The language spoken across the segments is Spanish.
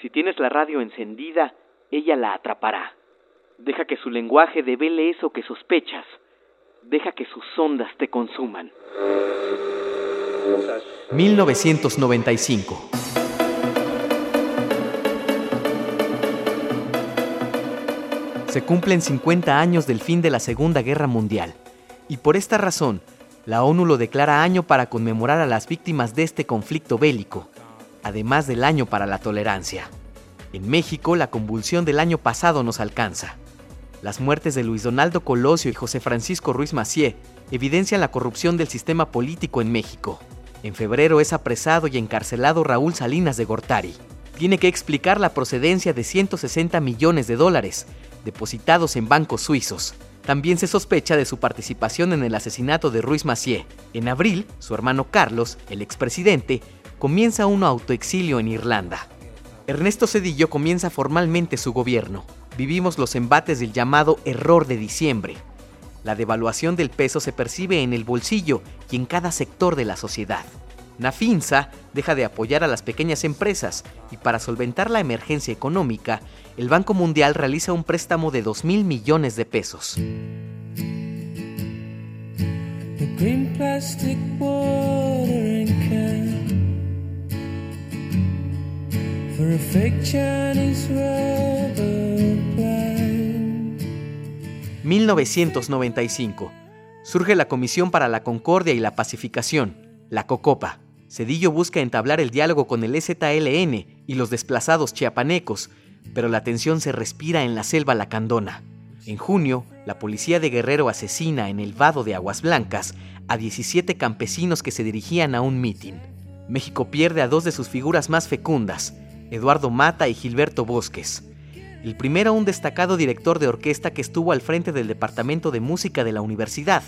Si tienes la radio encendida, ella la atrapará. Deja que su lenguaje devele eso que sospechas. Deja que sus ondas te consuman. 1995 Se cumplen 50 años del fin de la Segunda Guerra Mundial, y por esta razón, la ONU lo declara año para conmemorar a las víctimas de este conflicto bélico, además del año para la tolerancia. En México, la convulsión del año pasado nos alcanza. Las muertes de Luis Donaldo Colosio y José Francisco Ruiz Macié evidencian la corrupción del sistema político en México. En febrero es apresado y encarcelado Raúl Salinas de Gortari. Tiene que explicar la procedencia de 160 millones de dólares depositados en bancos suizos. También se sospecha de su participación en el asesinato de Ruiz Macié. En abril, su hermano Carlos, el expresidente, comienza un autoexilio en Irlanda. Ernesto Cedillo comienza formalmente su gobierno. Vivimos los embates del llamado error de diciembre. La devaluación del peso se percibe en el bolsillo y en cada sector de la sociedad. Nafinsa deja de apoyar a las pequeñas empresas y para solventar la emergencia económica, el Banco Mundial realiza un préstamo de 2 mil millones de pesos. 1995. Surge la Comisión para la Concordia y la Pacificación, la COCOPA. Cedillo busca entablar el diálogo con el EZLN y los desplazados chiapanecos, pero la tensión se respira en la selva lacandona. En junio, la policía de Guerrero asesina en el vado de Aguas Blancas a 17 campesinos que se dirigían a un mitin. México pierde a dos de sus figuras más fecundas, Eduardo Mata y Gilberto Bosques. El primero un destacado director de orquesta que estuvo al frente del Departamento de Música de la universidad.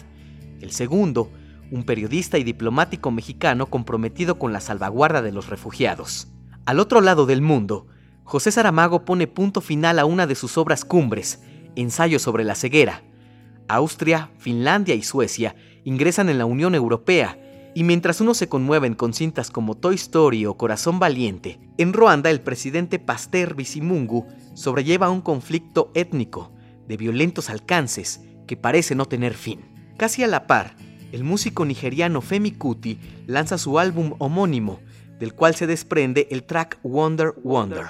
El segundo, un periodista y diplomático mexicano comprometido con la salvaguarda de los refugiados. Al otro lado del mundo, José Saramago pone punto final a una de sus obras cumbres, Ensayo sobre la ceguera. Austria, Finlandia y Suecia ingresan en la Unión Europea y mientras unos se conmueven con cintas como Toy Story o Corazón Valiente, en Ruanda el presidente Pasteur Bisimungu sobrelleva un conflicto étnico de violentos alcances que parece no tener fin. Casi a la par, el músico nigeriano Femi Kuti lanza su álbum homónimo, del cual se desprende el track Wonder Wonder.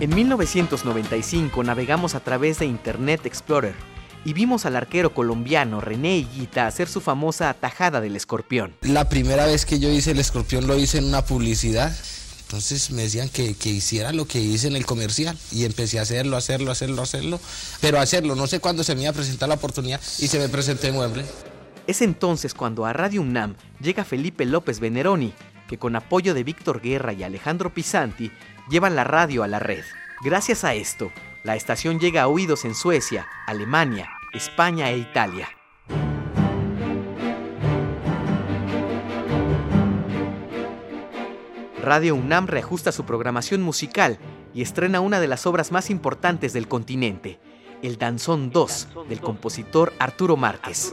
En 1995 navegamos a través de Internet Explorer y vimos al arquero colombiano René Higuita hacer su famosa atajada del escorpión. La primera vez que yo hice el escorpión lo hice en una publicidad. Entonces me decían que, hiciera lo que hice en el comercial y empecé a hacerlo, hacerlo, hacerlo, hacerlo, pero hacerlo, no sé cuándo se me iba a presentar la oportunidad y se me presenté mueble. Es entonces cuando a Radio UNAM llega Felipe López Veneroni, que con apoyo de Víctor Guerra y Alejandro Pisanti llevan la radio a la red. Gracias a esto, la estación llega a oídos en Suecia, Alemania, España e Italia. Radio UNAM reajusta su programación musical y estrena una de las obras más importantes del continente, El Danzón 2, del compositor Arturo Márquez.